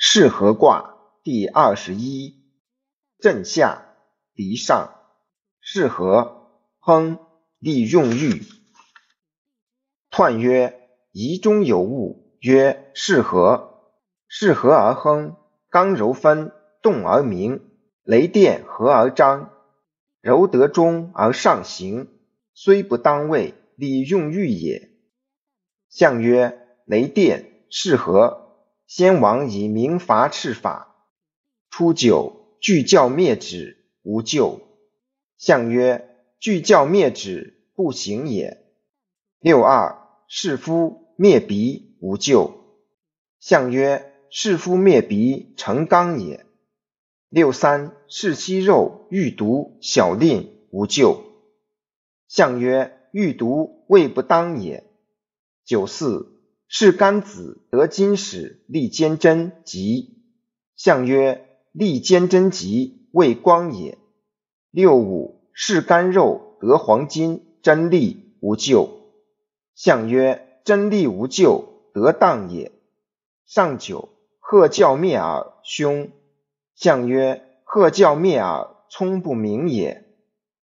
是合卦第二十一，震下离上，是合，亨，利用欲。彖曰：仪中有物，曰是合。是合而亨，刚柔分，动而明，雷电合而张，柔得中而上行，虽不当位，利用欲也。象曰：雷电，是合。先王以明罚赤法，初九，具教灭止，无咎。象曰：具教灭止，不行也。六二，是夫灭鼻，无咎。象曰：是夫灭鼻，成刚也。六三，是息肉，欲毒，小令，无咎。象曰：欲毒，未不当也。九四。是干子得金使，利坚贞吉。象曰：利坚贞吉，为光也。六五，是干肉得黄金，真利无咎。象曰：真利无咎，得当也。上九，贺教灭耳，凶。象曰：贺教灭耳，聪不明也。